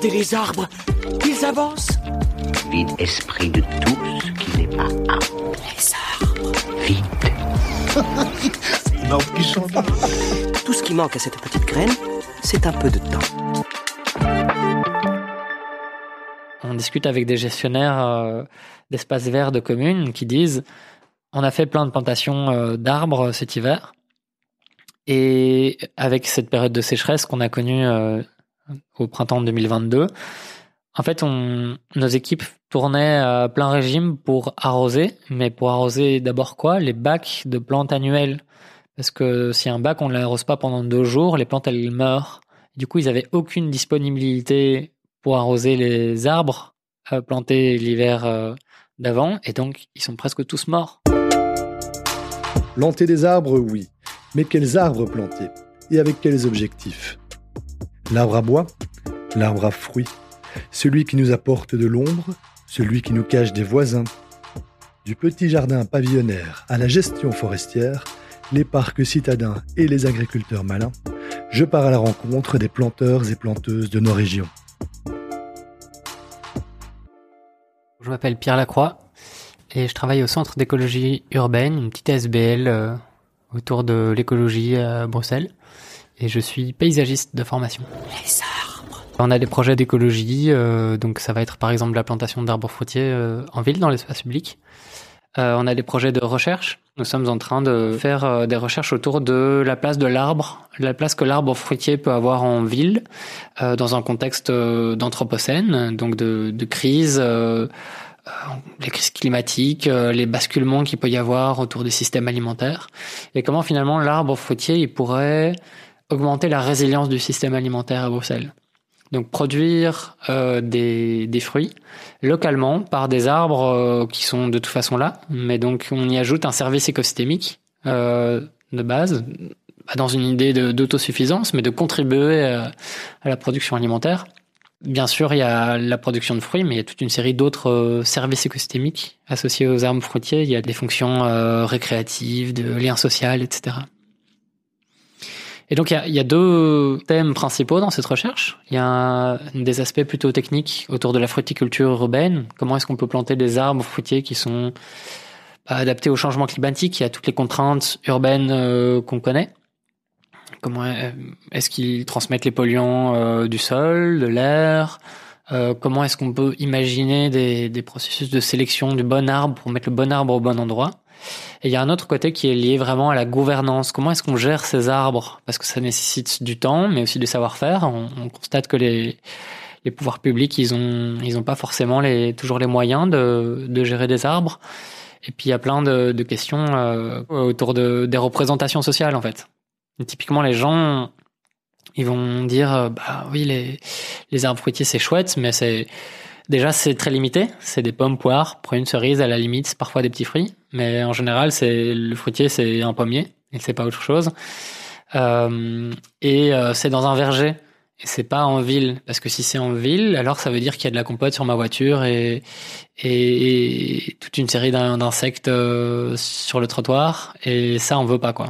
Regardez les arbres, ils avancent. Vide esprit de tout ce qui n'est pas arbre. Les arbres. Vite. C'est une arbre qui chante. Tout ce qui manque à cette petite graine, c'est un peu de temps. On discute avec des gestionnaires euh, d'espaces verts de communes qui disent on a fait plein de plantations euh, d'arbres cet hiver. Et avec cette période de sécheresse qu'on a connue euh, au printemps 2022, en fait, nos équipes tournaient à plein régime pour arroser, mais pour arroser d'abord quoi? Les bacs de plantes annuelles. Parce que si un bac, on ne l'arrose pas pendant deux jours, les plantes, elles meurent. Du coup, ils avaient aucune disponibilité pour arroser les arbres euh, plantés l'hiver euh, d'avant, et donc ils sont presque tous morts. Planter des arbres, oui. Mais quels arbres planter? Et avec quels objectifs? L'arbre à bois L'arbre à fruits Celui qui nous apporte de l'ombre Celui qui nous cache des voisins Du petit jardin pavillonnaire à la gestion forestière, les parcs citadins et les agriculteurs malins, je pars à la rencontre des planteurs et planteuses de nos régions. Je m'appelle Pierre Lacroix et je travaille au Centre d'écologie urbaine, une petite SBL euh, autour de l'écologie à Bruxelles. Et je suis paysagiste de formation. Les arbres. On a des projets d'écologie, euh, donc ça va être par exemple la plantation d'arbres fruitiers euh, en ville, dans l'espace public. Euh, on a des projets de recherche. Nous sommes en train de faire des recherches autour de la place de l'arbre, la place que l'arbre fruitier peut avoir en ville, dans un contexte d'anthropocène, donc de, de crise, les crises climatiques, les basculements qu'il peut y avoir autour des systèmes alimentaires, et comment finalement l'arbre fruitier il pourrait augmenter la résilience du système alimentaire à Bruxelles. Donc produire euh, des, fruits localement par des arbres euh, qui sont de toute façon là, mais donc on y ajoute un service écosystémique euh, de base, pas dans une idée d'autosuffisance, mais de contribuer à, la production alimentaire. Bien sûr, il y a la production de fruits, mais il y a toute une série d'autres services écosystémiques associés aux arbres fruitiers. Il y a des fonctions récréatives, de lien social, etc. Et donc il y, a, y a deux thèmes principaux dans cette recherche. Il y a des aspects plutôt techniques autour de la fruticulture urbaine. Comment est-ce qu'on peut planter des arbres fruitiers qui sont bah, adaptés au changement climatique? Et à toutes les contraintes urbaines euh, qu'on connaît Comment euh, est-ce qu'ils transmettent les polluants euh, du sol, de l'air? Comment est-ce qu'on peut imaginer des, des processus de sélection du bon arbre pour mettre le bon arbre au bon endroit? Et il y a un autre côté qui est lié vraiment à la gouvernance. Comment est-ce qu'on gère ces arbres? Parce que ça nécessite du temps, mais aussi du savoir-faire. On, on constate que les, les pouvoirs publics, ils ont, ils ont pas forcément les, toujours les moyens de, de gérer des arbres. Et puis il y a plein de, de questions euh, autour de, des représentations sociales en fait. Typiquement, les gens, ils vont dire, euh, bah oui, les, les arbres fruitiers c'est chouette, mais c'est Déjà, c'est très limité. C'est des pommes, poires, prunes, cerises, à la limite, parfois des petits fruits. Mais en général, c'est le fruitier, c'est un pommier et c'est pas autre chose. Euh, et euh, c'est dans un verger et c'est pas en ville parce que si c'est en ville, alors ça veut dire qu'il y a de la compote sur ma voiture et et, toute une série d'in- d'insectes euh, sur le trottoir et ça on veut pas quoi.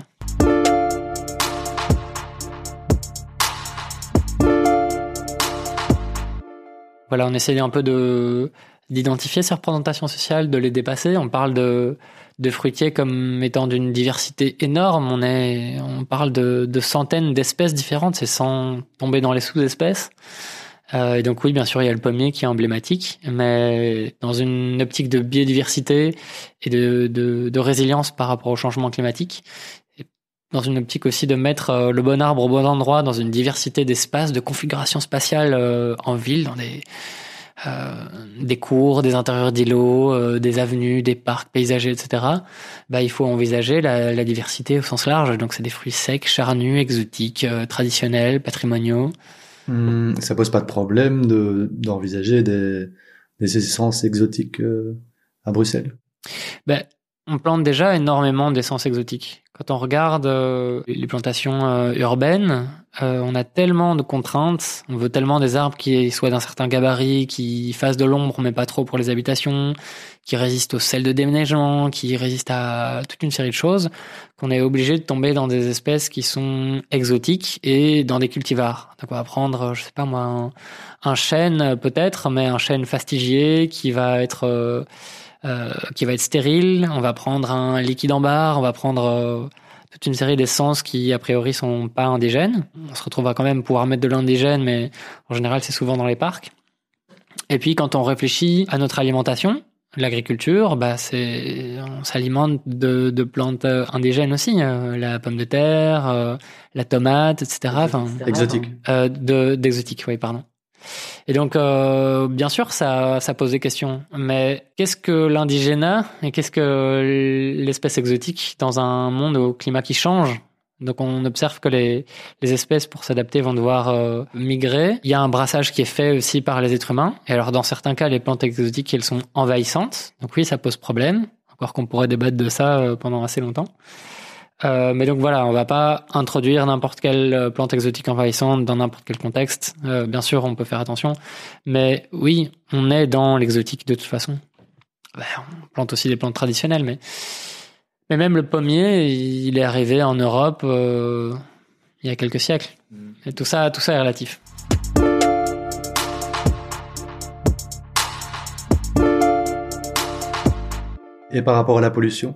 Voilà, on essaie un peu de d'identifier ces représentations sociales, de les dépasser. On parle de, de fruitiers comme étant d'une diversité énorme. On est, on parle de, de centaines d'espèces différentes, c'est sans tomber dans les sous-espèces. Euh, et donc oui, bien sûr, il y a le pommier qui est emblématique, mais dans une optique de biodiversité et de, de, de résilience par rapport au changement climatique, dans une optique aussi de mettre euh, le bon arbre au bon endroit, dans une diversité d'espaces, de configuration spatiale euh, en ville, dans des euh, des cours, des intérieurs d'îlots, euh, des avenues, des parcs paysagers, etc. Bah, il faut envisager la, la diversité au sens large. Donc, c'est des fruits secs, charnus, exotiques, euh, traditionnels, patrimoniaux. Hmm, ça pose pas de problème de d'envisager des, des essences exotiques euh, à Bruxelles? Ben, on plante déjà énormément d'essences exotiques. Quand on regarde euh, les plantations euh, urbaines, euh, on a tellement de contraintes, on veut tellement des arbres qui soient d'un certain gabarit, qui fassent de l'ombre mais pas trop pour les habitations, qui résistent au sel de déménagement, qui résistent à toute une série de choses, qu'on est obligé de tomber dans des espèces qui sont exotiques et dans des cultivars. Donc on va prendre, je sais pas moi, un, chêne peut-être, mais un chêne fastigié qui va être euh, euh, qui va être stérile. On va prendre un liquide en barre, on va prendre toute une série d'essences qui a priori sont pas indigènes. On se retrouve à quand même pouvoir mettre de l'indigène, mais en général c'est souvent dans les parcs. Et puis quand on réfléchit à notre alimentation, l'agriculture, bah c'est on s'alimente de, de, plantes indigènes aussi, euh, la pomme de terre, euh, la tomate, etc. Enfin, exotique. Euh, de d'exotique, oui, pardon. Et donc, euh, bien sûr, ça, ça pose des questions. Mais qu'est-ce que l'indigénat et qu'est-ce que l'espèce exotique dans un monde au climat qui change? Donc on observe que les, les espèces pour s'adapter vont devoir euh, migrer. Il y a un brassage qui est fait aussi par les êtres humains. Et alors dans certains cas, les plantes exotiques, elles sont envahissantes. Donc oui, ça pose problème. Encore qu'on pourrait débattre de ça euh, pendant assez longtemps. Euh, mais donc voilà, on va pas introduire n'importe quelle euh, plante exotique envahissante dans n'importe quel contexte. Euh, bien sûr, on peut faire attention, mais oui, on est dans l'exotique de toute façon. Ben, on plante aussi des plantes traditionnelles, mais mais même le pommier, il est arrivé en Europe euh, il y a quelques siècles. Mm. Et tout ça, tout ça est relatif. Et par rapport à la pollution?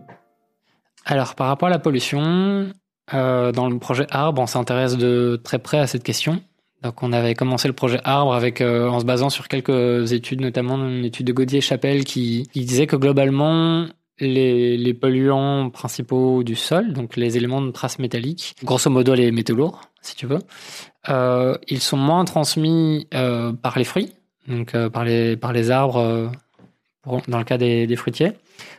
Alors, par rapport à la pollution, euh, dans le projet Arbre, on s'intéresse de très près à cette question. Donc, on avait commencé le projet Arbre euh, en se basant sur quelques études, notamment une étude de Gaudier-Chapelle qui, qui, disait que globalement, les, polluants principaux du sol, donc les éléments de traces métalliques, grosso modo les métaux lourds, si tu veux, euh, ils sont moins transmis par les fruits, donc par les arbres, dans le cas des fruitiers,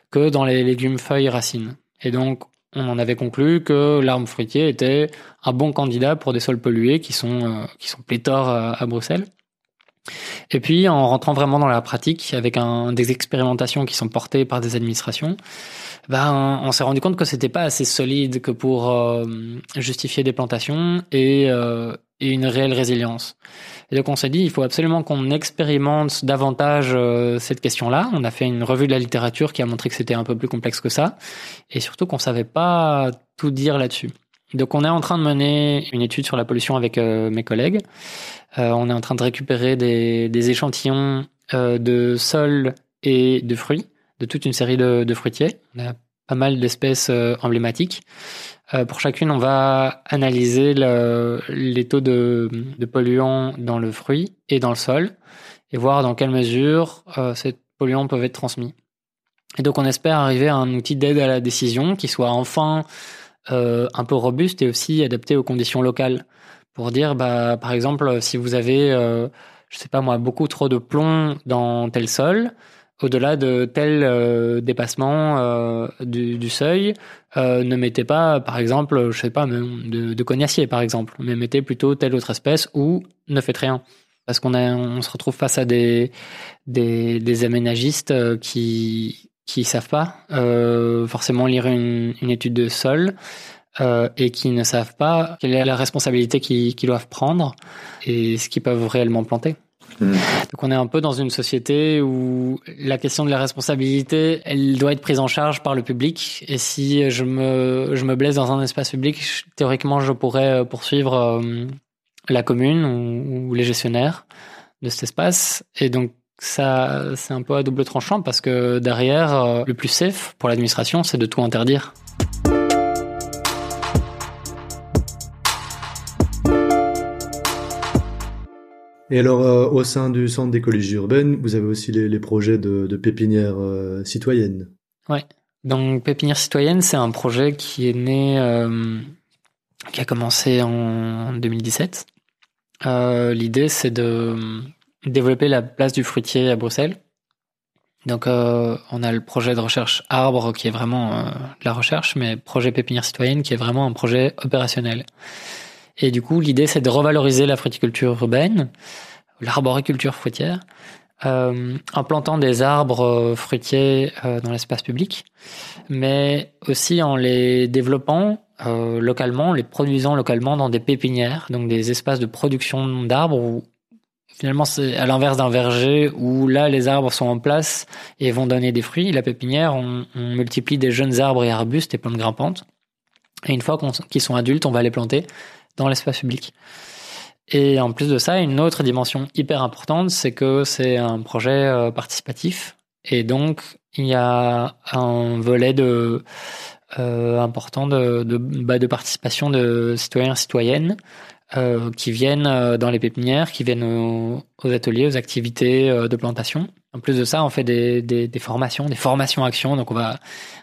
que dans les légumes, feuilles, racines. Et donc, on en avait conclu que l'arbre fruitier était un bon candidat pour des sols pollués qui sont, euh, qui sont pléthores euh, à Bruxelles. Et puis, en rentrant vraiment dans la pratique, avec des expérimentations qui sont portées par des administrations, ben, on s'est rendu compte que c'était pas assez solide que pour euh, justifier des plantations et, euh, et une réelle résilience. Et donc on s'est dit, il faut absolument qu'on expérimente davantage euh, cette question-là. On a fait une revue de la littérature qui a montré que c'était un peu plus complexe que ça, et surtout qu'on savait pas tout dire là-dessus. Donc on est en train de mener une étude sur la pollution avec mes collègues. On est en train de récupérer des échantillons de sol et de fruits de toute une série de, de fruitiers. On a pas mal d'espèces emblématiques. Euh, pour chacune, on va analyser le, les taux de, polluants dans le fruit et dans le sol et voir dans quelle mesure euh, ces polluants peuvent être transmis. Et donc, on espère arriver à un outil d'aide à la décision qui soit enfin euh, un peu robuste et aussi adapté aux conditions locales. Pour dire, bah, par exemple, si vous avez, euh, je sais pas moi, beaucoup trop de plomb dans tel sol, au-delà de tel euh, dépassement euh, du, du, seuil, euh, ne mettez pas, par exemple, je sais pas, de, de cognacier, par exemple, mais mettez plutôt telle autre espèce ou ne faites rien. Parce qu'on on se retrouve face à des, des, des aménagistes euh, qui qui savent pas euh, forcément lire une, une, étude de sol et qui ne savent pas quelle est la responsabilité qu'ils doivent prendre et ce qu'ils peuvent réellement planter. Mm. Donc on est un peu dans une société où la question de la responsabilité, elle doit être prise en charge par le public. Et si je me, je me blesse dans un espace public, théoriquement, je pourrais euh, poursuivre euh, la commune ou, les gestionnaires de cet espace. Et donc ça, c'est un peu à double tranchant parce que derrière, euh, le plus safe pour l'administration, c'est de tout interdire. Et alors, euh, au sein du centre d'écologie urbaine, vous avez aussi les, projets de, de pépinière euh, citoyenne. Ouais. Donc, pépinière citoyenne, c'est un projet qui est né, euh, qui a commencé en 2017. Euh, L'idée, c'est de développer la place du fruitier à Bruxelles. Donc, on a le projet de recherche arbre qui est vraiment de la recherche, mais projet pépinière citoyenne qui est vraiment un projet opérationnel. Et du coup, l'idée, c'est de revaloriser la fruticulture urbaine, l'arboriculture fruitière, euh, en plantant des arbres euh, fruitiers euh, dans l'espace public, mais aussi en les développant euh, localement, les produisant localement dans des pépinières, donc des espaces de production d'arbres où finalement c'est à l'inverse d'un verger où là les arbres sont en place et vont donner des fruits. La pépinière, on, on multiplie des jeunes arbres et arbustes et plantes grimpantes. Et une fois qu'ils sont adultes, on va les planter dans l'espace public. Et en plus de ça, une autre dimension hyper importante, c'est que c'est un projet euh, participatif. Et donc, il y a un volet euh, important bah, de participation de citoyens et citoyennes euh, qui viennent dans les pépinières, qui viennent aux, ateliers, aux activités de plantation. En plus de ça, on fait des, formations, des formations actions. Donc on va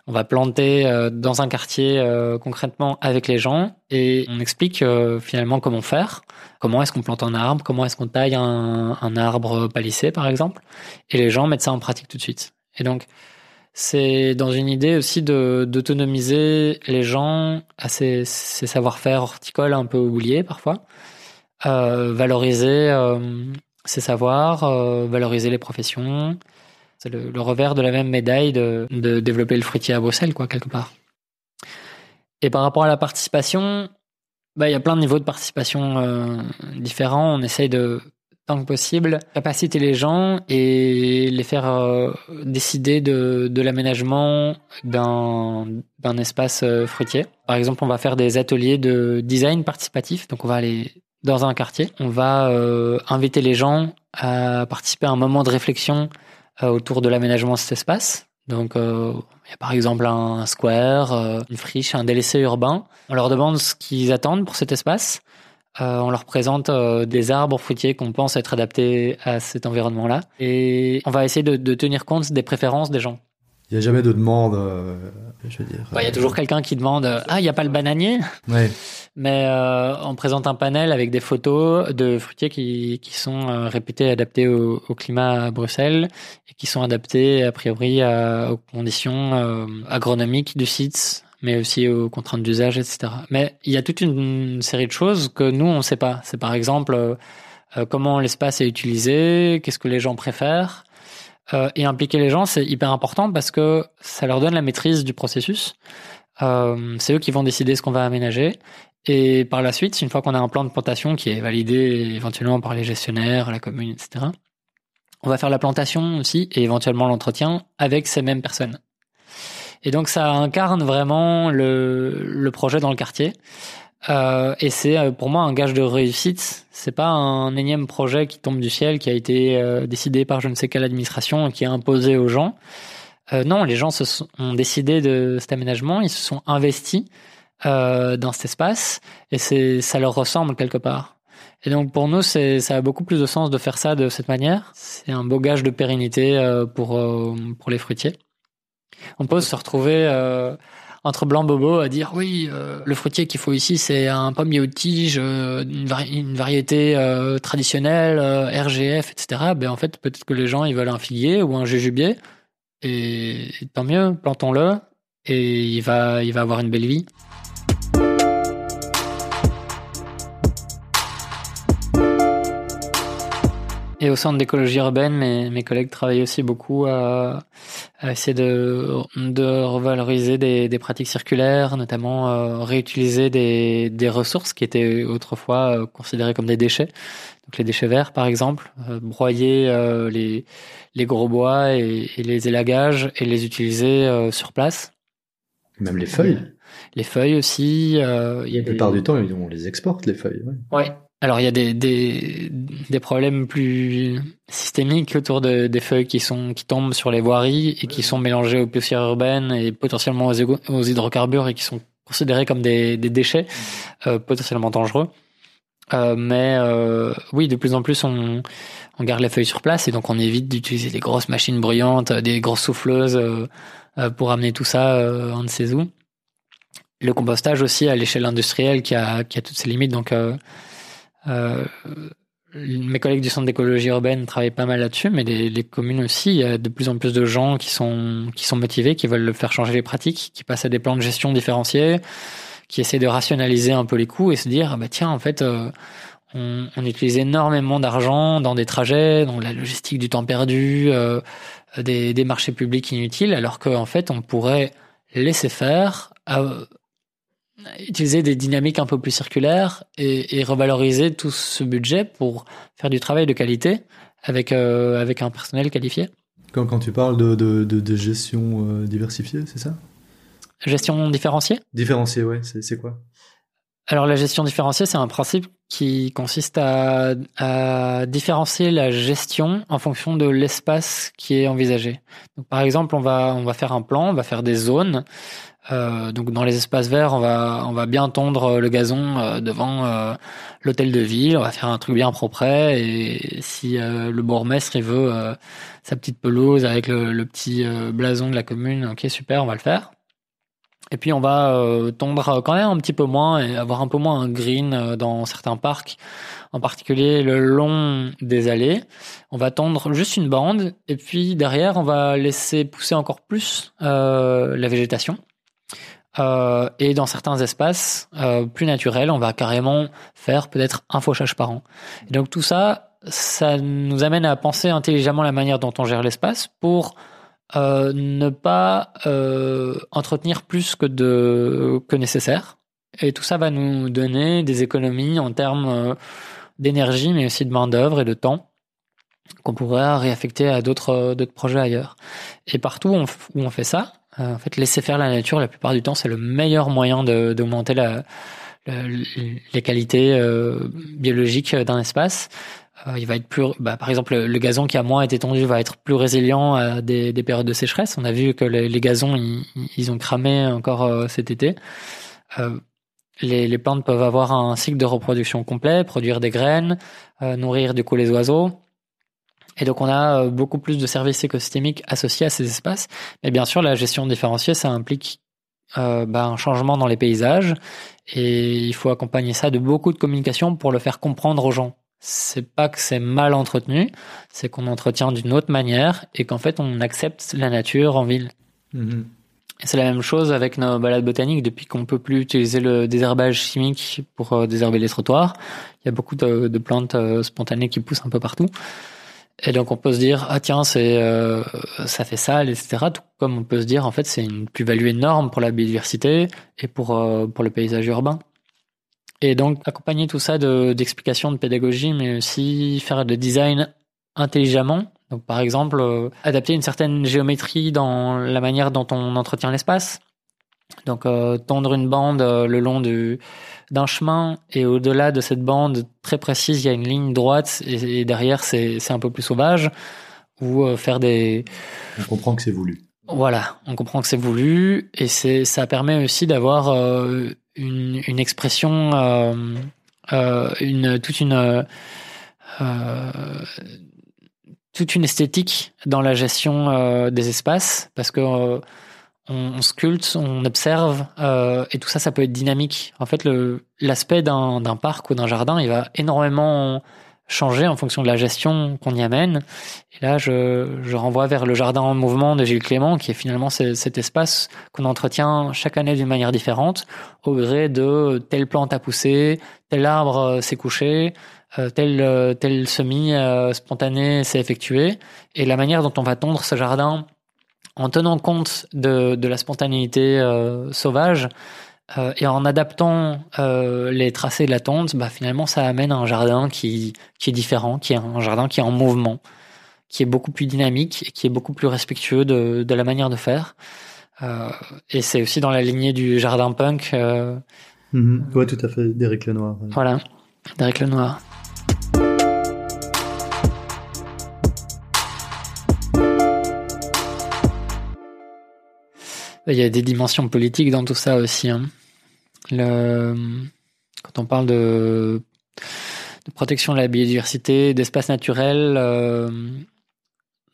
on va planter euh, dans un quartier euh, concrètement avec les gens et on explique euh, finalement comment faire, comment est-ce qu'on plante un arbre, comment est-ce qu'on taille un, arbre palissé par exemple, et les gens mettent ça en pratique tout de suite. Et donc c'est dans une idée aussi d'autonomiser les gens à ces, savoir-faire horticoles un peu oubliés parfois, valoriser ses savoirs, euh, valoriser les professions. C'est le, revers de la même médaille de, développer le fruitier à Bruxelles, quoi, quelque part. Et par rapport à la participation, bah, il y a plein de niveaux de participation euh, différents. On essaye de, tant que possible, capaciter les gens et les faire euh, décider de, de l'aménagement d'un, d'un espace euh, fruitier. Par exemple, on va faire des ateliers de design participatif. Donc, on va aller dans un quartier. On va euh, inviter les gens à participer à un moment de réflexion euh, autour de l'aménagement de cet espace. Donc, euh, il y a par exemple un square, une friche, un délaissé urbain. On leur demande ce qu'ils attendent pour cet espace. On leur présente des arbres fruitiers qu'on pense être adaptés à cet environnement-là. Et on va essayer de tenir compte des préférences des gens. Il n'y a jamais de demande, euh, je veux dire. Il bah, y a toujours quelqu'un qui demande Ah, il n'y a pas le bananier? Ouais. Mais euh, on présente un panel avec des photos de fruitiers qui, qui sont euh, réputés adaptés au, au, climat à Bruxelles et qui sont adaptés a priori à, aux conditions euh, agronomiques du site, mais aussi aux contraintes d'usage, etc. Mais il y a toute une, une, série de choses que nous, on ne sait pas. C'est par exemple euh, comment l'espace est utilisé, qu'est-ce que les gens préfèrent. Euh, et impliquer les gens, c'est hyper important parce que ça leur donne la maîtrise du processus. Euh, c'est eux qui vont décider ce qu'on va aménager. Et par la suite, une fois qu'on a un plan de plantation qui est validé éventuellement par les gestionnaires, la commune, etc., on va faire la plantation aussi et éventuellement l'entretien avec ces mêmes personnes. Et donc ça incarne vraiment le, le projet dans le quartier. Euh, et c'est euh, pour moi un gage de réussite. C'est pas un énième projet qui tombe du ciel, qui a été euh, décidé par je ne sais quelle administration et qui est imposé aux gens. Non, les gens se sont, ont décidé de cet aménagement, ils se sont investis dans cet espace et c'est ça leur ressemble quelque part. Et donc pour nous, c'est ça a beaucoup plus de sens de faire ça de cette manière. C'est un beau gage de pérennité pour pour les fruitiers. On peut se retrouver entre blanc bobo à dire oui, euh, le fruitier qu'il faut ici c'est un pommier aux tiges, euh, une, vari une, variété euh, traditionnelle, RGF, etc. Ben en fait peut-être que les gens ils veulent un figuier ou un jujubier et, et tant mieux, plantons-le et il va il va avoir une belle vie. Et au centre d'écologie urbaine, mes, mes collègues travaillent aussi beaucoup à, à essayer de, de revaloriser des, des pratiques circulaires, notamment euh, réutiliser des, des ressources qui étaient autrefois euh, considérées comme des déchets. Donc les déchets verts, par exemple, euh, broyer les, les gros bois et, et, les élagages et les utiliser sur place. Même les feuilles. Les feuilles aussi. Il y a La plupart du temps, on les exporte, les feuilles. Ouais. ouais. Alors il y a des, des, problèmes plus systémiques autour de, des feuilles qui sont qui tombent sur les voiries et qui sont mélangées aux poussières urbaines et potentiellement aux, hydrocarbures et qui sont considérés comme des, des déchets euh, potentiellement dangereux. Euh, mais euh, oui, de plus en plus on, on garde les feuilles sur place et donc on évite d'utiliser des grosses machines bruyantes, des grosses souffleuses pour amener tout ça on ne sait où. Le compostage aussi à l'échelle industrielle qui a, qui a toutes ses limites donc mes collègues du centre d'écologie urbaine travaillent pas mal là-dessus, mais les, les, communes aussi, il y a de plus en plus de gens qui sont qui sont motivés, qui veulent faire changer les pratiques, qui passent à des plans de gestion différenciés, qui essaient de rationaliser un peu les coûts et se dire ah bah tiens en fait euh, on, on, utilise énormément d'argent dans des trajets, dans la logistique du temps perdu, euh, des, des, marchés publics inutiles, alors qu'en fait on pourrait laisser faire. À, utiliser des dynamiques un peu plus circulaires et, et, revaloriser tout ce budget pour faire du travail de qualité avec, euh, avec un personnel qualifié. Quand, quand tu parles de, de, de, de gestion euh, diversifiée, c'est ça? Gestion différenciée? Différenciée, ouais, c'est quoi? Alors la gestion différenciée, c'est un principe qui consiste à, à, différencier la gestion en fonction de l'espace qui est envisagé. Donc, par exemple, on va on va faire un plan, on va faire des zones euh, donc dans les espaces verts, on va on va bien tondre le gazon euh, devant euh, l'hôtel de ville. On va faire un truc bien propre. Et si le bourgmestre il veut sa petite pelouse avec le, le petit blason de la commune, ok super, on va le faire. Et puis on va tondre quand même un petit peu moins et avoir un peu moins un green dans certains parcs, en particulier le long des allées. On va tondre juste une bande et puis derrière on va laisser pousser encore plus la végétation. Euh, et dans certains espaces euh, plus naturels, on va carrément faire peut-être un fauchage par an. Et donc tout ça, ça nous amène à penser intelligemment la manière dont on gère l'espace pour euh, ne pas euh, entretenir plus que de que nécessaire. Et tout ça va nous donner des économies en termes euh, d'énergie, mais aussi de main d'œuvre et de temps qu'on pourrait réaffecter à d'autres projets ailleurs. Et partout où on fait ça, en fait, laisser faire la nature, la plupart du temps, c'est le meilleur moyen d'augmenter la, les qualités euh, biologiques d'un espace. Euh, il va être plus, bah, par exemple, le, gazon qui a moins été tondu va être plus résilient à des, des périodes de sécheresse. On a vu que les, les gazons, ils, ils, ont cramé encore cet été. Les, les, plantes peuvent avoir un cycle de reproduction complet, produire des graines, nourrir du coup les oiseaux. Et donc on a euh, beaucoup plus de services écosystémiques associés à ces espaces. Mais bien sûr, la gestion différenciée, ça implique euh, bah, un changement dans les paysages. Et il faut accompagner ça de beaucoup de communication pour le faire comprendre aux gens. C'est pas que c'est mal entretenu, c'est qu'on entretient d'une autre manière et qu'en fait on accepte la nature en ville. Mm-hmm. C'est la même chose avec nos balades botaniques. Depuis qu'on peut plus utiliser le désherbage chimique pour euh, désherber les trottoirs, il y a beaucoup de, de plantes spontanées qui poussent un peu partout. Et donc on peut se dire ah tiens c'est euh, ça fait ça etc. Tout comme on peut se dire en fait c'est une plus-value énorme pour la biodiversité et pour euh, pour le paysage urbain. Et donc accompagner tout ça de d'explications de pédagogie mais aussi faire de design intelligemment. Donc par exemple euh, adapter une certaine géométrie dans la manière dont on entretient l'espace. Donc tendre une bande le long du d'un chemin et au-delà de cette bande très précise, il y a une ligne droite et, derrière c'est un peu plus sauvage ou euh, faire des. On comprend que c'est voulu. Voilà, on comprend que c'est voulu et c'est ça permet aussi d'avoir euh, une, une expression, euh une toute une toute une esthétique dans la gestion des espaces parce que on, on, sculpte, on observe, euh, et tout ça, ça peut être dynamique. En fait, l'aspect d'un parc ou d'un jardin, il va énormément changer en fonction de la gestion qu'on y amène. Et là, je, je, renvoie vers le jardin en mouvement de Gilles Clément, qui est finalement cet espace qu'on entretient chaque année d'une manière différente, au gré de telle plante a poussé, tel arbre euh, s'est couché, euh, tel, euh, tel semis spontané s'est effectué. Et la manière dont on va tondre ce jardin en tenant compte de, de la spontanéité euh, sauvage euh, et en adaptant euh, les tracés de la tonte, bah, finalement ça amène à un jardin qui, qui est différent, qui est un jardin qui est en mouvement, qui est beaucoup plus dynamique et qui est beaucoup plus respectueux de, de la manière de faire. Et c'est aussi dans la lignée du jardin punk. Euh, mm Ouais, tout à fait, Derek Lenoir. Voilà, Derek Lenoir. Il y a des dimensions politiques dans tout ça aussi. Hein. Quand on parle de, de, protection de la biodiversité, d'espaces naturels, euh,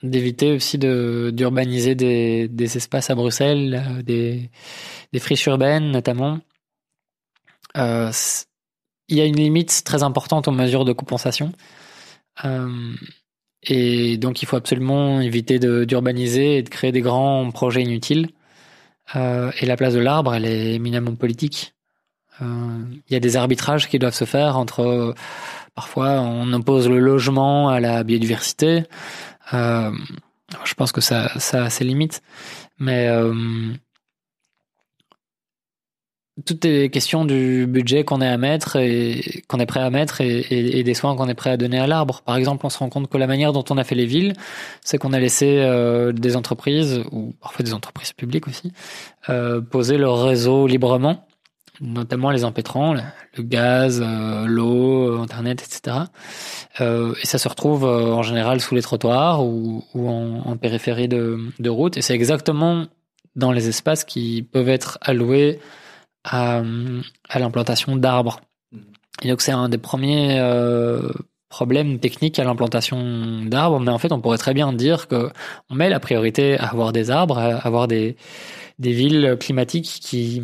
d'éviter aussi de d'urbaniser des, des, espaces à Bruxelles, euh, des, friches urbaines notamment. Euh, il y a une limite très importante aux mesures de compensation. Et donc il faut absolument éviter d'urbaniser et de créer des grands projets inutiles. Euh, et la place de l'arbre, elle est éminemment politique. Euh, il y a des arbitrages qui doivent se faire entre parfois on oppose le logement à la biodiversité. Euh, je pense que ça, ça a ses limites, mais tout est question du budget qu'on est à mettre et qu'on est prêt à mettre et, des soins qu'on est prêt à donner à l'arbre. Par exemple, on se rend compte que la manière dont on a fait les villes, c'est qu'on a laissé euh, des entreprises ou parfois des entreprises publiques aussi euh, poser leur réseau librement, notamment les empêtrants, le gaz, euh, l'eau, internet, etc. Et ça se retrouve en général sous les trottoirs ou, en, périphérie de, de route. Et c'est exactement dans les espaces qui peuvent être alloués à, à l'implantation d'arbres. Mhm. Et donc c'est un des premiers euh, problèmes techniques à l'implantation d'arbres, mais en fait on pourrait très bien dire que on met la priorité à avoir des arbres, à avoir des, des villes climatiques qui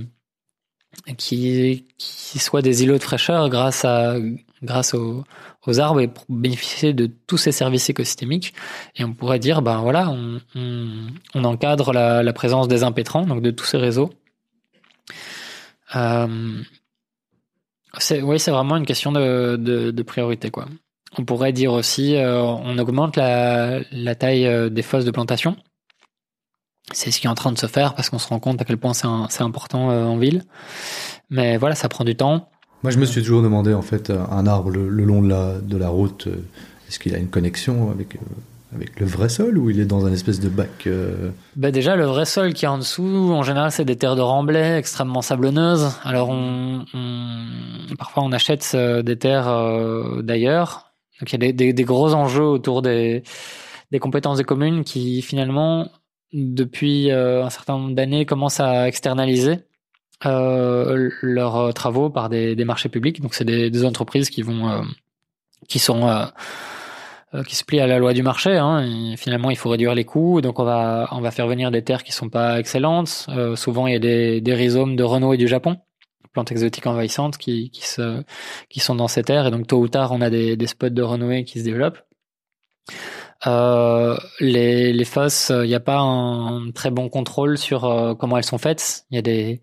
qui qui soient des îlots de fraîcheur grâce à grâce aux, aux arbres et pour bénéficier de tous ces services écosystémiques. Et on pourrait dire, ben voilà, on, on, on encadre la, la présence des impétrants, donc de tous ces réseaux euh, c'est, oui, c'est vraiment une question de, de, priorité, quoi. On pourrait dire aussi, euh, on augmente la, la taille euh, des fosses de plantation. C'est ce qui est en train de se faire parce qu'on se rend compte à quel point c'est, c'est important euh, en ville. Mais voilà, ça prend du temps. Moi, je me suis toujours demandé, en fait, un arbre le, le long de la, de la route, est-ce qu'il a une connexion avec avec le vrai sol ou il est dans un espèce de bac euh... bah Déjà, le vrai sol qui est en dessous, en général, c'est des terres de remblai extrêmement sablonneuses. Alors, parfois, on achète euh, des terres euh, d'ailleurs. Donc, il y a des, gros enjeux autour des, compétences des communes qui, finalement, depuis un certain nombre d'années, commencent à externaliser leurs travaux par des, marchés publics. Donc, c'est des, entreprises qui vont, qui sont qui se plie à la loi du marché. Hein, finalement, il faut réduire les coûts, donc on va on va faire venir des terres qui sont pas excellentes. Euh, souvent, il y a des, des rhizomes de Renault et du Japon, plantes exotiques envahissantes qui qui se qui sont dans ces terres, et donc tôt ou tard, on a des, des spots de renouée qui se développent. Euh, les, les fosses, il n'y a pas un très bon contrôle sur euh, comment elles sont faites. Il y a des,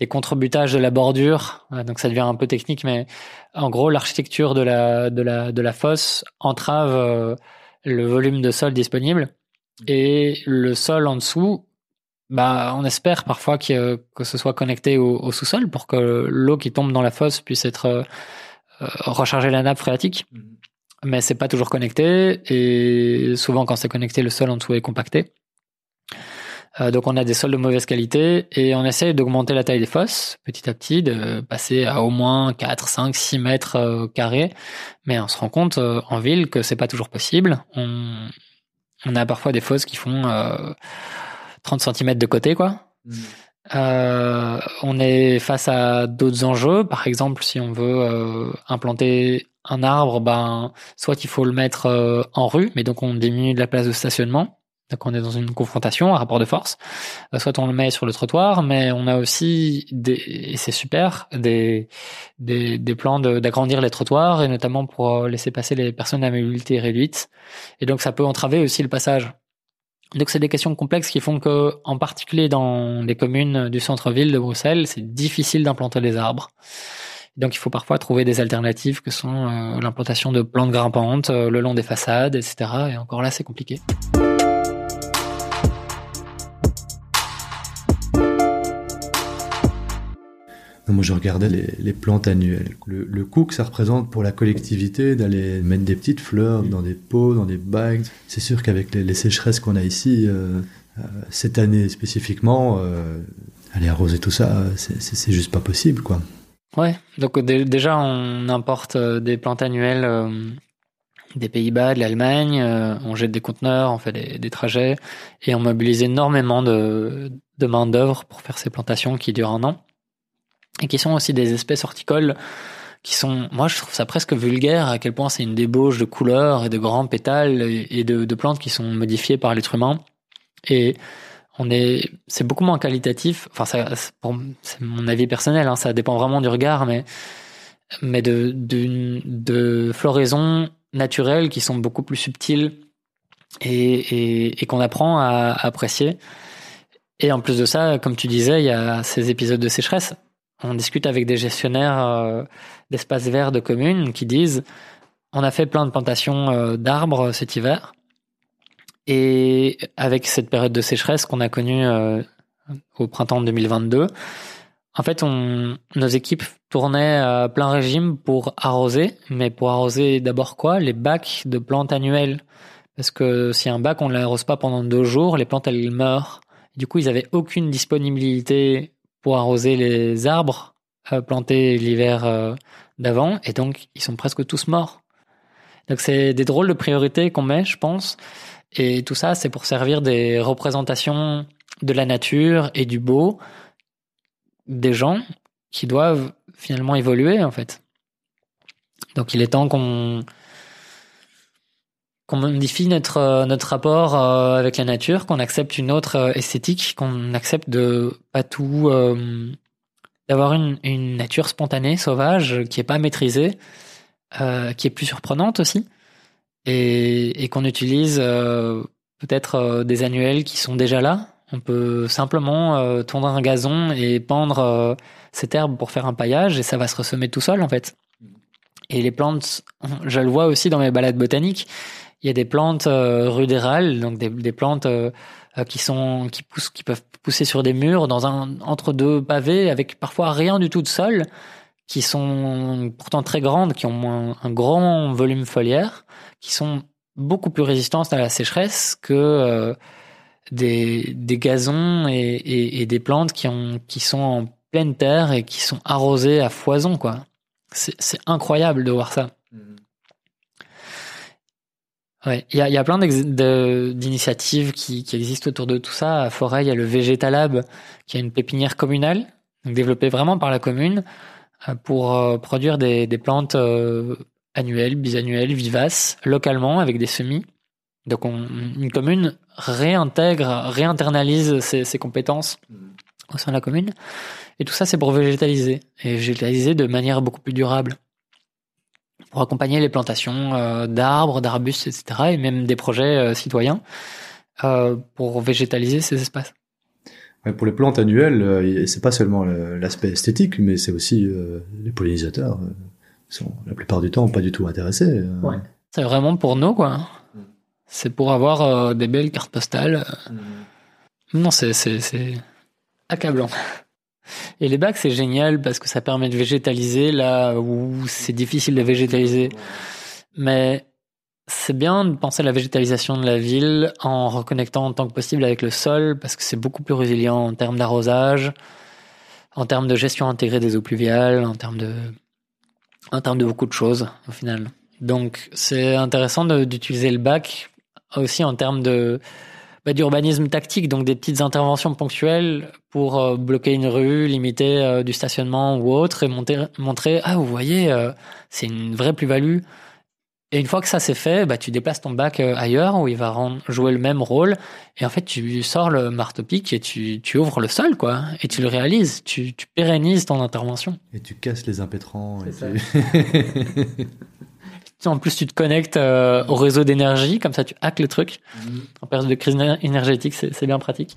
des contrebutages de la bordure, donc ça devient un peu technique, mais en gros, l'architecture de la, de, la, de la fosse entrave euh, le volume de sol disponible et le sol en dessous. Bah, on espère parfois que, que ce soit connecté au, au sous-sol pour que l'eau qui tombe dans la fosse puisse être euh, recharger la nappe phréatique. Mm-hmm mais c'est pas toujours connecté et souvent quand c'est connecté, le sol en dessous est compacté. Euh, donc on a des sols de mauvaise qualité et on essaye d'augmenter la taille des fosses petit à petit, de passer à au moins 4, 5, 6 mètres euh, carrés. Mais on se rend compte euh, en ville que c'est pas toujours possible. On, on a parfois des fosses qui font 30 cm de côté, quoi. Mmh. On est face à d'autres enjeux. Par exemple, si on veut implanter un arbre, ben soit il faut le mettre euh, en rue, mais donc on diminue de la place de stationnement. Donc on est dans une confrontation, un rapport de force. Euh, soit on le met sur le trottoir, mais on a aussi des, et c'est super, des des, des plans d'agrandir les trottoirs et notamment pour laisser passer les personnes à mobilité réduite. Et donc ça peut entraver aussi le passage. Donc c'est des questions complexes qui font que, en particulier dans les communes du centre-ville de Bruxelles, c'est difficile d'implanter des arbres. Donc il faut parfois trouver des alternatives que sont euh, l'implantation de plantes grimpantes euh, le long des façades, etc. Et encore là, c'est compliqué. moi, je regardais les, plantes annuelles. Le, le, coût que ça représente pour la collectivité d'aller mettre des petites fleurs dans des pots, dans des bagues. C'est sûr qu'avec les, sécheresses qu'on a ici, euh, cette année spécifiquement, aller arroser tout ça, c'est juste pas possible, quoi. Ouais, donc déjà on importe euh, des plantes annuelles euh, des Pays-Bas, de l'Allemagne, euh, on jette des conteneurs, on fait des, trajets et on mobilise énormément de, de main d'œuvre pour faire ces plantations qui durent un an et qui sont aussi des espèces horticoles qui sont, moi je trouve ça presque vulgaire à quel point c'est une débauche de couleurs et de grands pétales et de, de plantes qui sont modifiées par l'être humain. Et on est, c'est beaucoup moins qualitatif. Enfin, c'est mon avis personnel, hein, ça dépend vraiment du regard, mais mais de de, floraisons naturelles qui sont beaucoup plus subtiles et, et, qu'on apprend à, apprécier. Et en plus de ça, comme tu disais, il y a ces épisodes de sécheresse. On discute avec des gestionnaires euh, d'espaces verts de communes qui disent on a fait plein de plantations euh, d'arbres cet hiver et avec cette période de sécheresse qu'on a connue euh, au printemps 2022, En fait, nos équipes tournaient à plein régime pour arroser, mais pour arroser d'abord quoi? Les bacs de plantes annuelles. Parce que si un bac, on ne l'arrose pas pendant deux jours, les plantes, elles meurent. Du coup, ils avaient aucune disponibilité pour arroser les arbres euh, plantés l'hiver euh, d'avant, et donc ils sont presque tous morts. Donc c'est des drôles de priorités qu'on met, je pense. Et tout ça, c'est pour servir des représentations de la nature et du beau des gens qui doivent finalement évoluer, en fait. Donc il est temps qu'on modifie notre notre rapport euh, avec la nature, qu'on accepte une autre euh, esthétique, qu'on accepte de pas tout euh, d'avoir une, une nature spontanée, sauvage, qui est pas maîtrisée, euh, qui est plus surprenante aussi, et, qu'on utilise euh, peut-être euh, des annuels qui sont déjà là. On peut simplement euh, tondre un gazon et pendre cette herbe pour faire un paillage, et ça va se ressemer tout seul en fait. Et les plantes, je le vois aussi dans mes balades botaniques. Il y a des plantes rudérales, donc des, plantes qui sont qui poussent, qui peuvent pousser sur des murs dans un entre deux pavés avec parfois rien du tout de sol, qui sont pourtant très grandes, qui ont un grand volume foliaire, qui sont beaucoup plus résistantes à la sécheresse que euh, des, des gazons et, et, et, des plantes qui, ont, qui sont en pleine terre et qui sont arrosées à foison. quoi. C'est incroyable de voir ça. Ouais, il y a, y a plein d'initiatives qui, qui existent autour de tout ça. À Forêt, il y a le Végétalab, qui est une pépinière communale, développée vraiment par la commune, euh, pour euh, produire des, des plantes annuelles, bisannuelles, vivaces, localement, avec des semis. Donc on, une commune réintègre, réinternalise ses, ses compétences au sein de la commune. Et tout ça, c'est pour végétaliser. Et végétaliser de manière beaucoup plus durable pour accompagner les plantations euh, d'arbres, d'arbustes, etc., et même des projets euh, citoyens euh, pour végétaliser ces espaces. Ouais, pour les plantes annuelles, c'est pas seulement l'aspect esthétique, mais c'est aussi les pollinisateurs sont la plupart du temps pas du tout intéressés. Ouais. C'est vraiment pour nous, quoi. Mm. C'est pour avoir des belles cartes postales. Mm. Non, c'est c'est accablant. Et les bacs, c'est génial parce que ça permet de végétaliser là où c'est difficile de végétaliser. Mais c'est bien de penser à la végétalisation de la ville en reconnectant en tant que possible avec le sol parce que c'est beaucoup plus résilient en termes d'arrosage, en termes de gestion intégrée des eaux pluviales, en termes de, en termes de beaucoup de choses au final. Donc c'est intéressant d'utiliser le bac aussi en termes bah, d'urbanisme tactique, donc des petites interventions ponctuelles pour euh, bloquer une rue, limiter euh, du stationnement ou autre, et montrer ah vous voyez euh, c'est une vraie plus-value. Et une fois que ça c'est fait, bah tu déplaces ton bac ailleurs où il va jouer le même rôle. Et en fait tu sors le marteau-pic et tu, tu ouvres le sol quoi, et tu le réalises, tu, tu pérennises ton intervention. Et tu casses les impétrants. Et tu... En plus, tu te connectes euh, au réseau d'énergie, comme ça tu hackes le truc. Mmh. En période de crise énergétique, c'est bien pratique.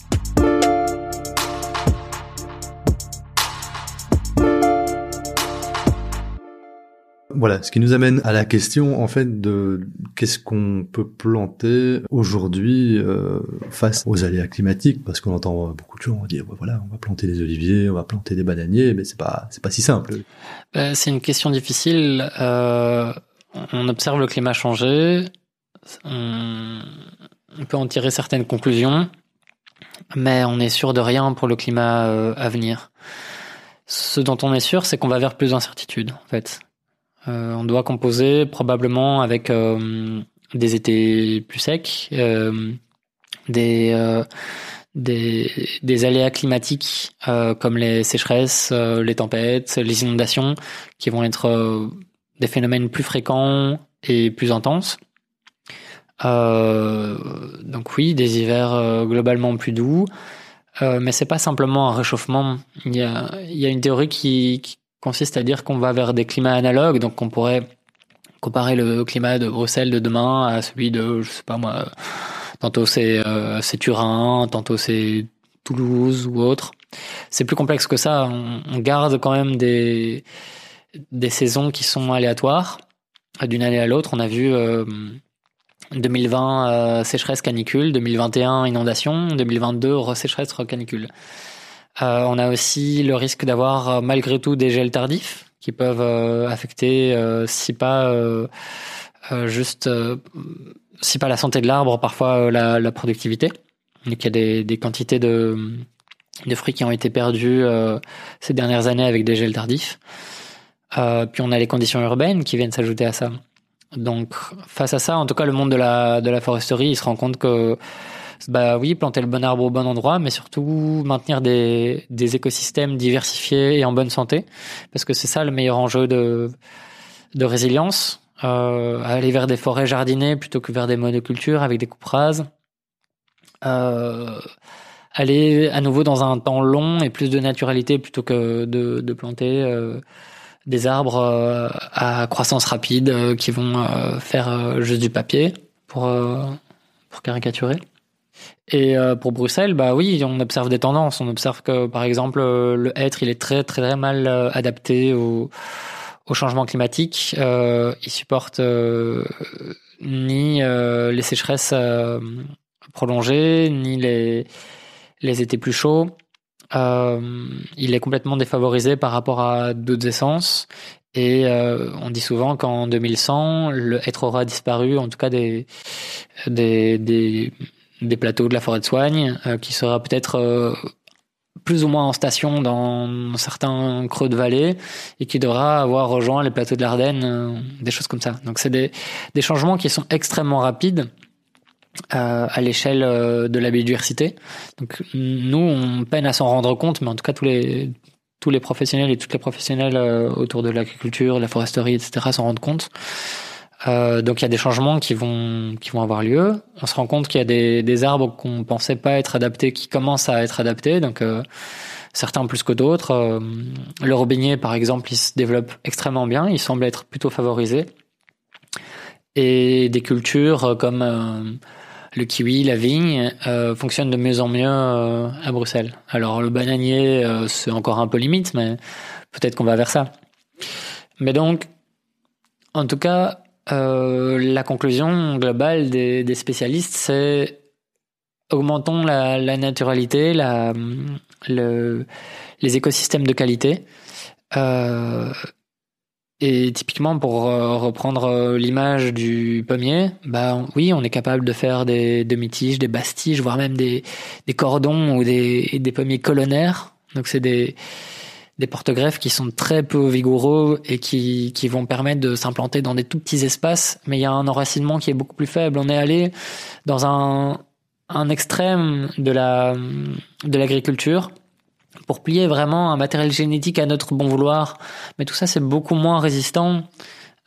Voilà, ce qui nous amène à la question en fait de qu'est-ce qu'on peut planter aujourd'hui euh, face aux aléas climatiques, parce qu'on entend beaucoup de gens dire voilà, on va planter des oliviers, on va planter des bananiers, mais c'est pas c'est pas si simple. Euh, c'est une question difficile. Euh on observe le climat changer, on, peut en tirer certaines conclusions, mais on est sûr de rien pour le climat à venir. Ce dont on est sûr, c'est qu'on va vers plus d'incertitudes, en fait. Euh, on doit composer probablement avec euh, des étés plus secs, des, des, des aléas climatiques comme les sécheresses, les tempêtes, les inondations, qui vont être des phénomènes plus fréquents et plus intenses. Euh, donc oui, des hivers euh, globalement plus doux, euh, mais c'est pas simplement un réchauffement. Il y a, y a une théorie qui consiste à dire qu'on va vers des climats analogues, donc on pourrait comparer le climat de Bruxelles de demain à celui de, je sais pas moi, tantôt c'est euh, Turin, tantôt c'est Toulouse ou autre. C'est plus complexe que ça. On, on garde quand même des des saisons qui sont aléatoires d'une année à l'autre. On a vu euh, 2020 euh, sécheresse canicule, 2021 inondation, 2022 sécheresse canicule. On a aussi le risque d'avoir malgré tout des gels tardifs qui peuvent affecter, si pas juste, si pas la santé de l'arbre, parfois la, la productivité. Donc il y a des, des quantités de, de fruits qui ont été perdus ces dernières années avec des gels tardifs. Euh, puis on a les conditions urbaines qui viennent s'ajouter à ça. Donc face à ça, en tout cas le monde de la de la foresterie, il se rend compte que bah oui, planter le bon arbre au bon endroit, mais surtout maintenir des écosystèmes diversifiés et en bonne santé, parce que c'est ça le meilleur enjeu de résilience. Euh, aller vers des forêts jardinées plutôt que vers des monocultures avec des coupes rases. Euh, aller à nouveau dans un temps long et plus de naturalité plutôt que de, planter euh, des arbres à croissance rapide qui vont faire juste du papier pour pour caricaturer. Et pour Bruxelles, bah oui, on observe des tendances. On observe que, par exemple, le hêtre, il est très très très mal adapté au, changement climatique. Euh, il supporte ni les sécheresses prolongées, ni les les étés plus chauds. Euh, il est complètement défavorisé par rapport à d'autres essences. Et euh, on dit souvent qu'en 2100, le hêtre aura disparu, en tout cas des, des, des, des plateaux de la forêt de soigne, euh, qui sera peut-être euh, plus ou moins en station dans certains creux de vallée et qui devra avoir rejoint les plateaux de l'Ardenne, des choses comme ça. Donc c'est des, des changements qui sont extrêmement rapides euh, à l'échelle euh, de la biodiversité. Donc nous, on peine à s'en rendre compte, mais en tout cas tous les tous les professionnels et toutes les professionnels euh, autour de l'agriculture, la foresterie, etc. s'en rendent compte. Euh, donc il y a des changements qui vont qui vont avoir lieu. On se rend compte qu'il y a des, des arbres qu'on pensait pas être adaptés qui commencent à être adaptés. Donc euh, certains plus que d'autres. le robinier par exemple, il se développe extrêmement bien. Il semble être plutôt favorisé. Et des cultures comme le kiwi, la vigne euh, fonctionnent de mieux en mieux euh, à Bruxelles. Alors le bananier, euh, c'est encore un peu limite, mais peut-être qu'on va vers ça. Mais donc, en tout cas, la conclusion globale des, spécialistes, c'est augmentons la, naturalité, les écosystèmes de qualité. Et typiquement, pour euh, reprendre euh, l'image du pommier, bah oui, on est capable de faire des demi-tiges, des bastiges, voire même des, des cordons ou des, des pommiers colonnaires. Donc c'est des, des porte-greffes qui sont très peu vigoureux et qui, qui vont permettre de s'implanter dans des tout petits espaces, mais il y a un enracinement qui est beaucoup plus faible. On est allé dans un, un extrême de la de l'agriculture pour plier vraiment un matériel génétique à notre bon vouloir. Mais tout ça, c'est beaucoup moins résistant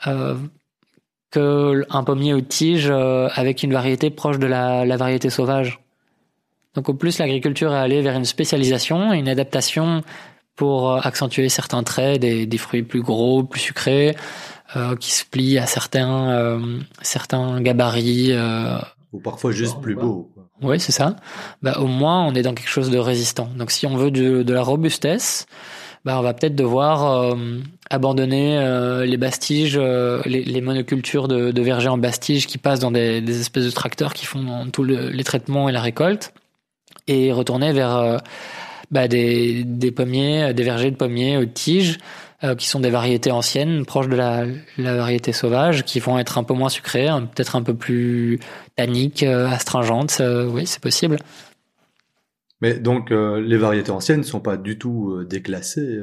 euh, qu'un pommier ou tige euh, avec une variété proche de la, la variété sauvage. Donc au plus, l'agriculture est allée vers une spécialisation une adaptation pour euh, accentuer certains traits, des, des fruits plus gros, plus sucrés, euh, qui se plient à certains, euh, certains gabarits. Ou parfois juste plus beaux. Oui, c'est ça. Bah, au moins, on est dans quelque chose de résistant. Donc, si on veut de, de la robustesse, bah, on va peut-être devoir euh, abandonner euh, les bastiges, euh, les, les, monocultures de, de vergers en bastiges qui passent dans des, des espèces de tracteurs qui font tous les traitements et la récolte, et retourner vers bah, des, des pommiers, des vergers de pommiers aux tiges euh, qui sont des variétés anciennes, proches de la, la, variété sauvage, qui vont être un peu moins sucrées, peut-être un peu plus tanniques, euh, astringentes. Euh, oui, c'est possible. Mais donc, les variétés anciennes ne sont pas du tout déclassées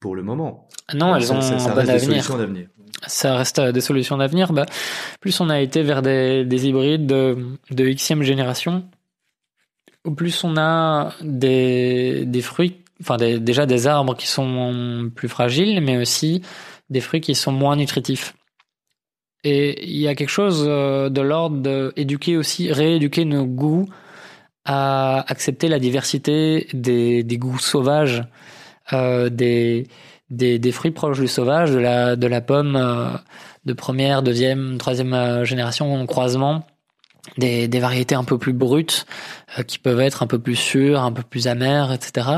pour le moment. Non, elles ont ça, ça reste des solutions d'avenir. Ça reste des solutions d'avenir. Bah, plus on a été vers des, des hybrides de, de xème génération, plus on a des, fruits enfin déjà des arbres qui sont plus fragiles, mais aussi des fruits qui sont moins nutritifs. Et il y a quelque chose euh, de l'ordre d'éduquer aussi, rééduquer nos goûts à accepter la diversité des, goûts sauvages, euh, des, fruits proches du sauvage, de la, pomme euh, de première, deuxième, troisième génération en croisement des, des, variétés un peu plus brutes euh, qui peuvent être un peu plus sûres, un peu plus amères, etc.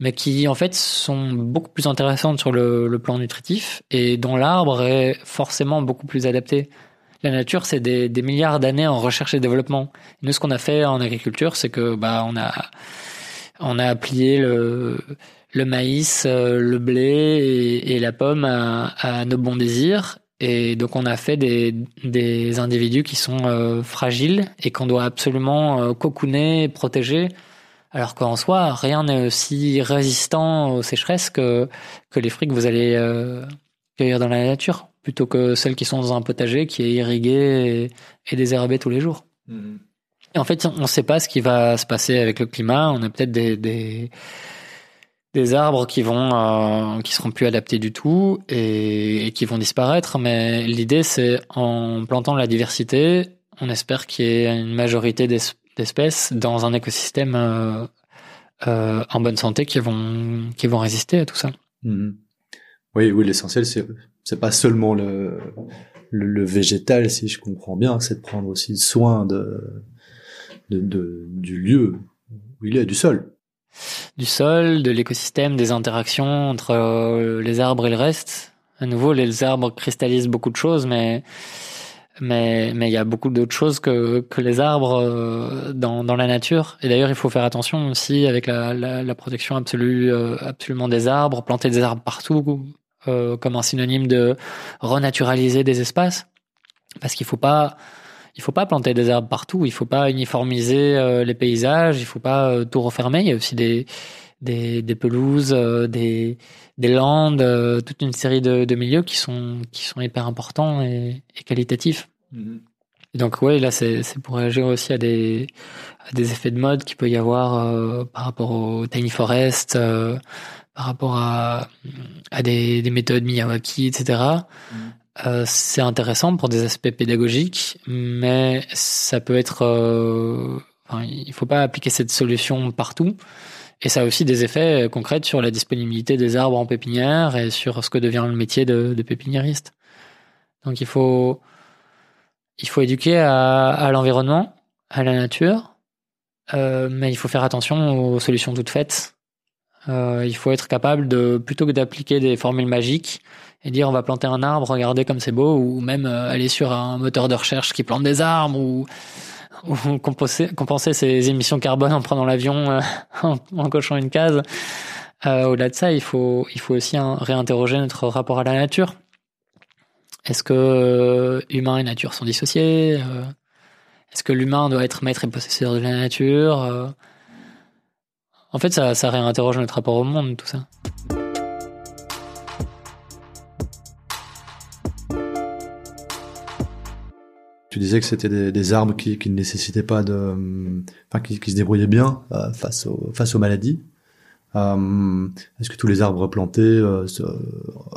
Mais qui en fait sont beaucoup plus intéressantes sur le, le plan nutritif et dont l'arbre est forcément beaucoup plus adapté. La nature, c'est des, des, milliards d'années en recherche et développement. Nous, ce qu'on a fait en agriculture, c'est que bah on a On a plié le, le maïs, euh, le blé et, la pomme à, nos bons désirs. Et donc on a fait des, des individus qui sont euh, fragiles et qu'on doit absolument euh, cocooner, protéger. Alors qu'en soi, rien n'est aussi résistant aux sécheresses que, que les fruits que vous allez cueillir dans la nature, plutôt que celles qui sont dans un potager qui est irrigué et, désherbé tous les jours. Mmh. Et en fait, on ne sait pas ce qui va se passer avec le climat. On a peut-être des, des des arbres qui vont euh, qui seront plus adaptés du tout et, qui vont disparaître. Mais l'idée c'est en plantant la diversité on espère qu'il y ait une majorité d'espèces dans un écosystème euh, euh, en bonne santé qui vont qui vont résister à tout ça. Mmh. oui oui l'essentiel c'est c'est pas seulement le, végétal si je comprends bien c'est de prendre aussi soin de du lieu où il est du sol du sol, de l'écosystème, des interactions entre euh, les arbres et le reste. À nouveau, les arbres cristallisent beaucoup de choses, mais mais mais il y a beaucoup d'autres choses que que les arbres euh, dans dans la nature. Et d'ailleurs, il faut faire attention aussi avec la protection absolue euh, absolument des arbres, planter des arbres partout comme un synonyme de renaturaliser des espaces, parce qu'il faut pas il faut pas planter des arbres partout, il faut pas uniformiser euh, les paysages, il faut pas euh, tout refermer. Il y a aussi des des, des pelouses, euh, des des landes, toute une série de, de, milieux qui sont qui sont hyper importants et, et qualitatifs. Mm-hmm. donc ouais, là c'est c'est pour réagir aussi à des à des effets de mode qu'il peut y avoir par rapport au tiny forest, par rapport à à des, des méthodes Miyawaki, etc. Euh, c'est intéressant pour des aspects pédagogiques, mais ça peut être. Euh, enfin, il faut pas appliquer cette solution partout. Et ça a aussi des effets concrets sur la disponibilité des arbres en pépinière et sur ce que devient le métier de, pépiniériste. Donc il faut, il faut éduquer à, l'environnement, à la nature, euh, mais il faut faire attention aux solutions toutes faites. Euh, il faut être capable de, plutôt que d'appliquer des formules magiques, et dire on va planter un arbre, regardez comme c'est beau, ou même euh, aller sur un moteur de recherche qui plante des arbres, ou, compenser, ses émissions carbone en prenant l'avion, euh, en, cochant une case. Euh, Au-delà de ça, il faut, il faut aussi réinterroger notre rapport à la nature. Est-ce que humain et nature sont dissociés Est-ce que l'humain doit être maître et possesseur de la nature En fait, ça réinterroge notre rapport au monde, tout ça. Tu disais que c'était des, des, arbres qui, ne nécessitaient pas de, enfin, qui, se débrouillaient bien euh, face, aux, maladies. Euh, Est-ce que tous les arbres plantés euh,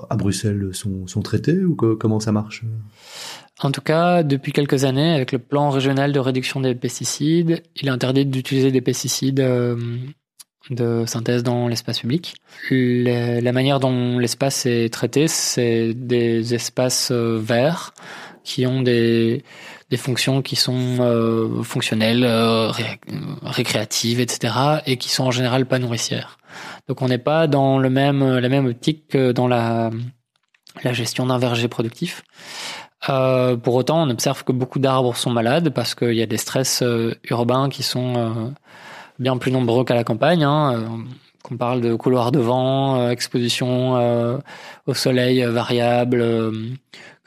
à Bruxelles sont, traités ou comment ça marche? En tout cas, depuis quelques années, avec le plan régional de réduction des pesticides, il est interdit d'utiliser des pesticides de synthèse dans l'espace public. la manière dont l'espace est traité, c'est des espaces verts qui ont des, fonctions qui sont euh, fonctionnelles, euh, récréatives, etc., et qui sont en général pas nourricières. Donc on n'est pas dans le même la même optique que dans la gestion d'un verger productif. Euh, pour autant, on observe que beaucoup d'arbres sont malades parce qu'il y a des stress urbains qui sont bien plus nombreux qu'à la campagne. Hein. Qu'on parle de couloirs de vent, exposition au soleil variable,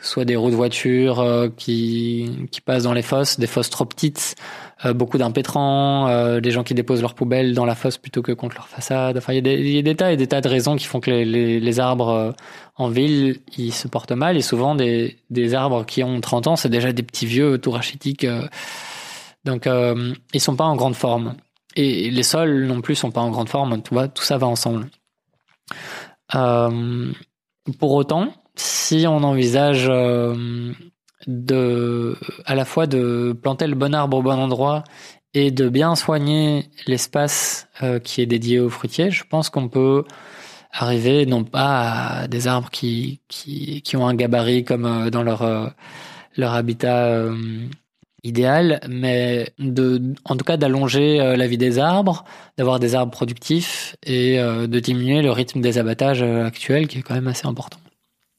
soit des roues de voiture euh, qui, qui passent dans les fosses, des fosses trop petites, euh, beaucoup d'impétrants, euh, des gens qui déposent leurs poubelles dans la fosse plutôt que contre leur façade. Enfin, il y, a des, tas et des tas de raisons qui font que les, les, arbres en ville, ils se portent mal. Et souvent, des, des arbres qui ont 30 ans, c'est déjà des petits vieux tout rachitiques. donc, ils sont pas en grande forme. Et les sols non plus sont pas en grande forme. Tu vois, tout ça va ensemble. pour autant, si on envisage euh, à la fois de planter le bon arbre au bon endroit et de bien soigner l'espace euh, qui est dédié aux fruitiers, je pense qu'on peut arriver non pas à des arbres qui ont un gabarit comme euh, dans leur, leur habitat idéal, mais de, en tout cas d'allonger la vie des arbres, d'avoir des arbres productifs et de diminuer le rythme des abattages actuels qui est quand même assez important.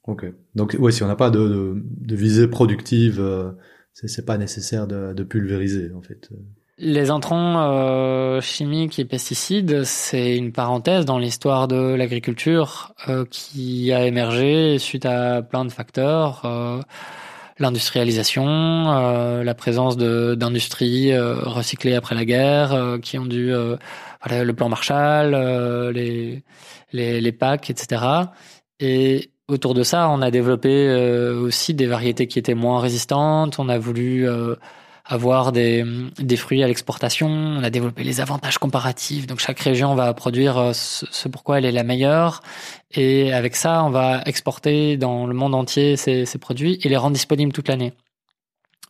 Ok. Donc, ouais, si on n'a pas de, de, visée productive, euh, c'est pas nécessaire de, de, pulvériser, en fait. Les intrants euh, chimiques et pesticides, c'est une parenthèse dans l'histoire de l'agriculture euh, qui a émergé suite à plein de facteurs. Euh, L'industrialisation, euh, la présence d'industries euh, recyclées après la guerre, qui ont dû voilà, le plan Marshall, les, les, les packs, etc. Et autour de ça, on a développé aussi des variétés qui étaient moins résistantes. On a voulu avoir des, des fruits à l'exportation. On a développé les avantages comparatifs. Donc chaque région va produire euh, ce, pourquoi elle est la meilleure. Et avec ça, on va exporter dans le monde entier ces, ces produits et les rendre disponibles toute l'année.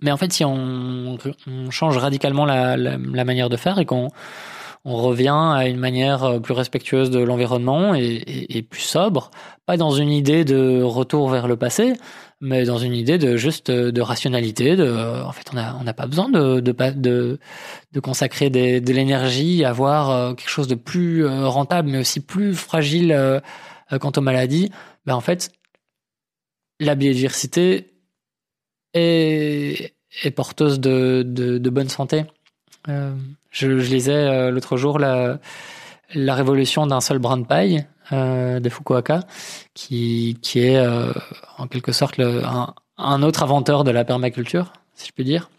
Mais en fait, si on, on change radicalement la, la, la, manière de faire et qu'on on revient à une manière euh, plus respectueuse de l'environnement et, plus sobre, pas dans une idée de retour vers le passé, mais dans une idée de juste de rationalité. De, en fait, on n'a pas besoin de, consacrer de l'énergie à avoir euh, quelque chose de plus euh, rentable, mais aussi plus fragile euh, quant aux maladies. Ben, en fait, la biodiversité est, porteuse de bonne santé. Euh, je, je, lisais l'autre jour la, la révolution d'un seul brin de paille euh, de Fukuoka, qui, qui est euh, en quelque sorte le, un, autre inventeur de la permaculture, si je puis dire.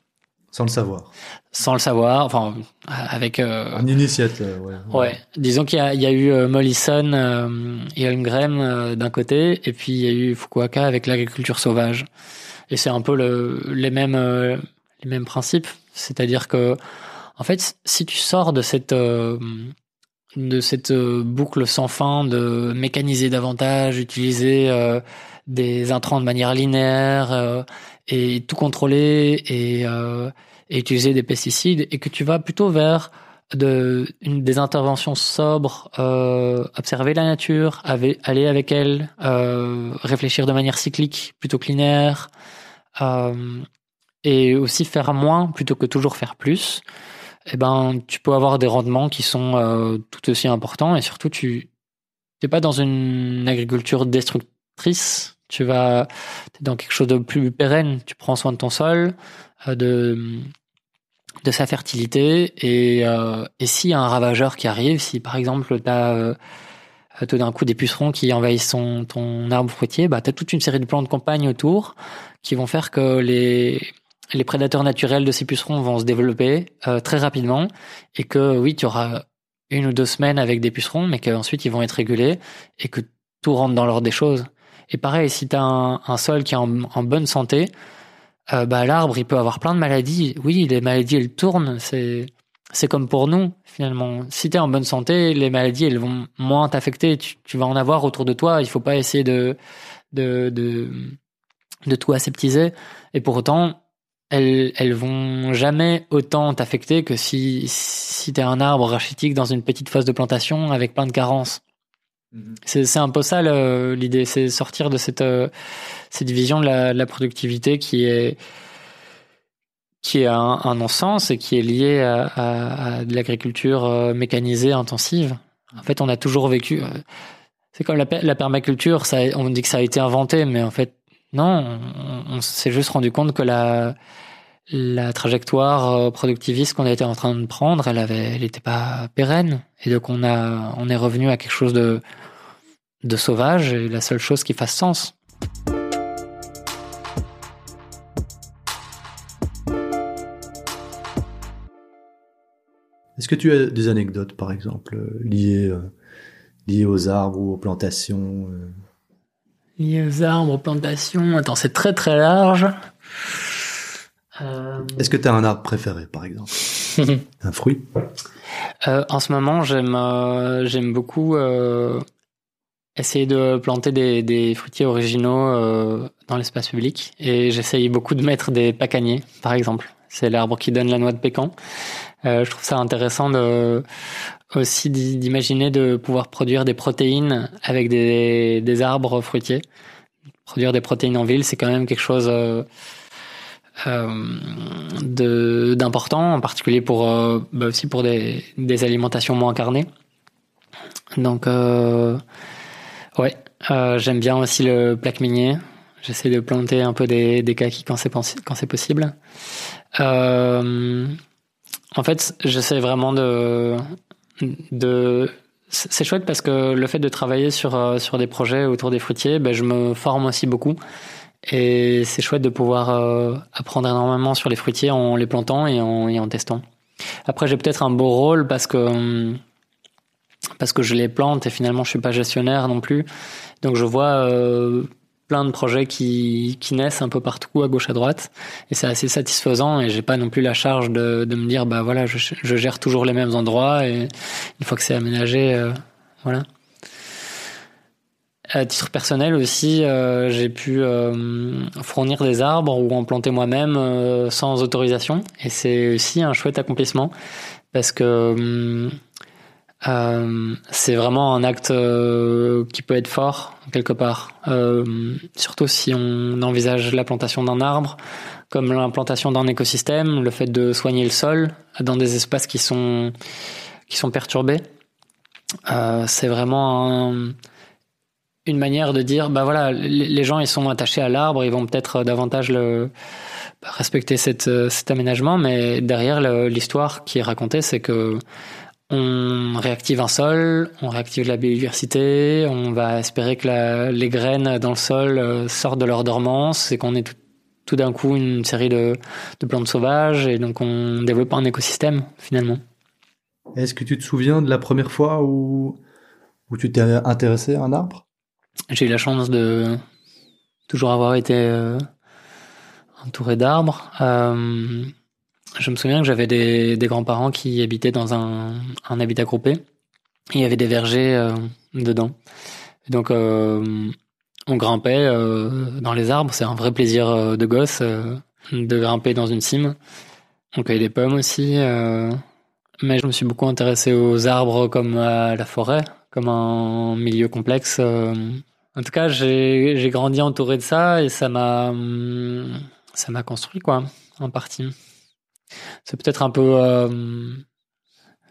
Sans le savoir. Sans le savoir, enfin avec euh, un initiateur. Ouais. ouais. Disons qu'il y a, il y a eu Mollison et Holmgren d'un côté, et puis il y a eu Fukuoka avec l'agriculture sauvage. Et c'est un peu le, les mêmes les mêmes principes, c'est-à-dire que en fait, si tu sors de cette cette euh, boucle sans fin de mécaniser davantage, utiliser euh, des intrants de manière linéaire euh, et tout contrôler et, utiliser des pesticides et que tu vas plutôt vers des interventions sobres, observer la nature, aller avec elle, réfléchir de manière cyclique plutôt que linéaire, et aussi faire moins plutôt que toujours faire plus eh ben, tu peux avoir des rendements qui sont euh, tout aussi importants et surtout, tu n'es pas dans une agriculture destructrice. Tu vas es dans quelque chose de plus pérenne. Tu prends soin de ton sol, euh, de de sa fertilité et euh, et s'il y a un ravageur qui arrive, si par exemple tu as euh, tout d'un coup des pucerons qui envahissent son, ton arbre fruitier, bah, tu as toute une série de plantes de campagne autour qui vont faire que les, les prédateurs naturels de ces pucerons vont se développer euh, très rapidement et que oui, tu auras une ou deux semaines avec des pucerons, mais qu'ensuite ils vont être régulés et que tout rentre dans l'ordre des choses. Et pareil, si tu as un, sol qui est en, bonne santé, euh, bah, l'arbre il peut avoir plein de maladies. Oui, les maladies elles tournent, c'est c'est comme pour nous finalement. Si tu es en bonne santé, les maladies elles vont moins t'affecter, tu, tu, vas en avoir autour de toi, il faut pas essayer de de de, de tout aseptiser et pour autant elles, elles vont jamais autant t'affecter que si, si tu es un arbre rachitique dans une petite phase de plantation avec plein de carences. Mhm. C'est un peu ça l'idée, c'est sortir de cette, euh, cette vision de la, la, productivité qui est qui est un, un non-sens et qui est liée à, à, à de l'agriculture euh, mécanisée intensive. En fait, on a toujours vécu. Euh, c'est comme la, la permaculture, ça, on dit que ça a été inventé, mais en fait, non, on, s'est juste rendu compte que la, la trajectoire euh, productiviste qu'on était en train de prendre, elle avait, elle n'était pas pérenne. Et donc on a, on est revenu à quelque chose de, de sauvage et la seule chose qui fasse sens. Est-ce que tu as des anecdotes, par exemple, liées, euh, liées aux arbres ou aux plantations Liées aux arbres, aux plantations. Attends, c'est très très large. Euh... Est-ce que tu as un arbre préféré, par exemple Un fruit euh, En ce moment, j'aime euh, j'aime beaucoup essayer de planter des, des fruitiers originaux dans l'espace public. Et j'essaye beaucoup de mettre des pacaniers, par exemple. C'est l'arbre qui donne la noix de pécan. je trouve ça intéressant de aussi d'imaginer de pouvoir produire des protéines avec des, des arbres fruitiers. Produire des protéines en ville, c'est quand même quelque chose euh, d'important, en particulier pour euh, bah aussi pour des, des alimentations moins carnées. Donc euh, ouais, euh, j'aime bien aussi le plaque minier. J'essaie de planter un peu des, des kakis quand c'est quand c'est possible. Euh, En fait, j'essaie vraiment de de c'est chouette parce que le fait de travailler sur sur des projets autour des fruitiers, ben, je me forme aussi beaucoup. Et c'est chouette de pouvoir euh, apprendre énormément sur les fruitiers en les plantant et en, testant. Après, j'ai peut-être un beau rôle parce que hum, parce que je les plante et finalement je suis pas gestionnaire non plus. Donc je vois euh, plein de projets qui, qui naissent un peu partout à gauche à droite et c'est assez satisfaisant et j'ai pas non plus la charge de, de me dire bah voilà je, je, gère toujours les mêmes endroits et une fois que c'est aménagé euh, voilà. À titre personnel aussi, euh, j'ai pu euh, fournir des arbres ou en planter moi-même euh, sans autorisation et c'est aussi un chouette accomplissement parce que c'est vraiment un acte qui peut être fort quelque part, surtout si on envisage la plantation d'un arbre comme l'implantation d'un écosystème, le fait de soigner le sol dans des espaces qui sont qui sont perturbés. c'est vraiment une manière de dire bah voilà les, gens ils sont attachés à l'arbre, ils vont peut-être davantage le respecter cette, cet aménagement, mais derrière l'histoire qui est racontée, c'est que on réactive un sol, on réactive la biodiversité, on va espérer que les graines dans le sol euh, sortent de leur dormance et qu'on ait tout, d'un coup une série de, plantes sauvages et donc on développe un écosystème finalement. Est-ce que tu te souviens de la première fois où, où tu t'es intéressé à un arbre? J'ai eu la chance de toujours avoir été euh, entouré d'arbres. Euh, je me souviens que j'avais des, grands-parents qui habitaient dans un, un habitat groupé. il y avait des vergers euh, dedans. donc, on grimpait dans les arbres. C'est un vrai plaisir de gosse de grimper dans une cime. On cueillait des pommes aussi. mais je me suis beaucoup intéressé aux arbres comme à la forêt, comme un milieu complexe. En tout cas, j'ai grandi entouré de ça et ça m'a ça m'a construit quoi, en partie c'est peut-être un peu euh,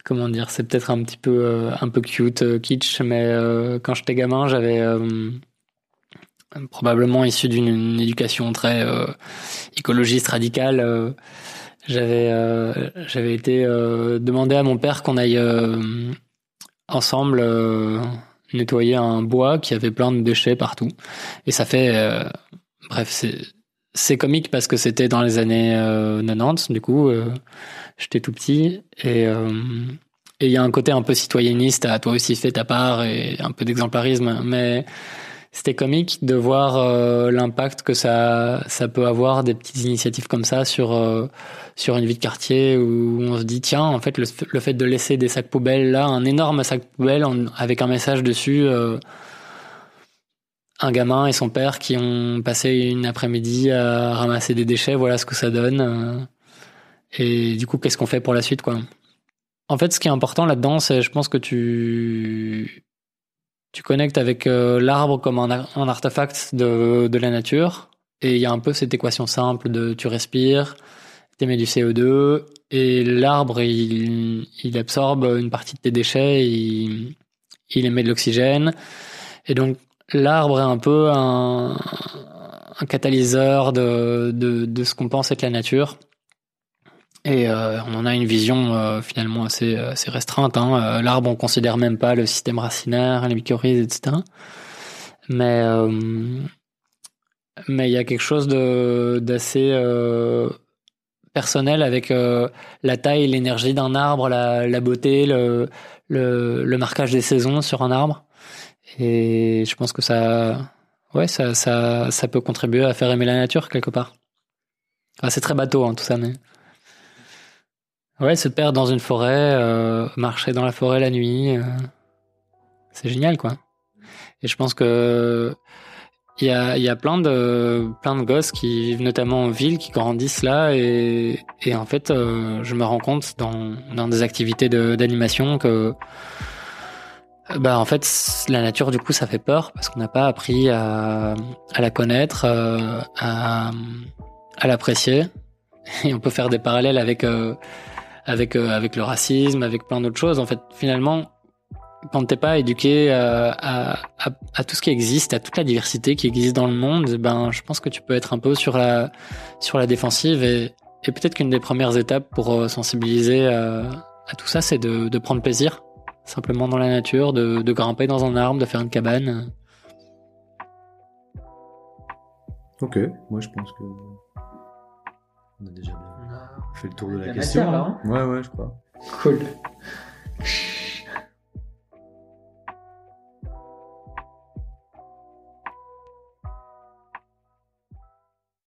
comment dire, c'est peut-être un petit peu euh, un peu cute, euh, kitsch, mais quand j'étais gamin, j'avais probablement issu d'une éducation très écologiste radicale. j'avais j'avais été demandé à mon père qu'on aille ensemble nettoyer un bois qui avait plein de déchets partout, et ça fait bref c'est comique parce que c'était dans les années 90, euh, du coup, euh, j'étais tout petit et euh, et il y a un côté un peu citoyenniste à toi aussi fais ta part et un peu d'exemplarisme, mais c'était comique de voir l'impact que ça ça peut avoir des petites initiatives comme ça sur sur une vie de quartier où on se dit tiens en fait le, le fait de laisser des sacs poubelles là un énorme sac poubelle avec un message dessus un gamin et son père qui ont passé une après-midi à ramasser des déchets, voilà ce que ça donne. Euh. Et du coup, qu'est-ce qu'on fait pour la suite, quoi? En fait, ce qui est important là-dedans, c'est, je pense que tu tu connectes avec euh, l'arbre comme un, artefact de, la nature. Et il y a un peu cette équation simple de tu respires, tu émets du CO2, et l'arbre, il, absorbe une partie de tes déchets, il, émet de l'oxygène. Et donc, l'arbre est un peu un, catalyseur de ce qu'on pense être la nature. Et euh, on en a une vision euh, finalement assez, assez restreinte. Hein. Euh, l'arbre, on considère même pas le système racinaire, les mycorhizes, etc. Mais mais il y a quelque chose de d'assez personnel avec la taille, l'énergie d'un arbre, la, la beauté, le, le, le marquage des saisons sur un arbre. Et je pense que ça, ouais, ça, ça, ça peut contribuer à faire aimer la nature quelque part. C'est très bateau, hein, tout ça, mais. Ouais, se perdre dans une forêt, euh, marcher dans la forêt la nuit, euh, c'est génial, quoi. Et je pense que il y a, y a plein de plein de gosses qui vivent notamment en ville, qui grandissent là, et, et en fait, euh, je me rends compte dans, dans des activités d'animation que bah en fait la nature du coup ça fait peur parce qu'on n'a pas appris à, à la connaître, euh, à, à l'apprécier et on peut faire des parallèles avec euh, avec euh, avec le racisme, avec plein d'autres choses. En fait finalement quand t'es pas éduqué à, à, à, tout ce qui existe, à toute la diversité qui existe dans le monde, ben je pense que tu peux être un peu sur la sur la défensive et Et peut-être qu'une des premières étapes pour euh, sensibiliser à, tout ça, c'est de, de prendre plaisir, simplement dans la nature, de, de grimper dans un arbre, de faire une cabane. Ok, moi je pense que on a déjà fait le tour de la la question. matière, là, hein ouais, ouais, je crois. Cool.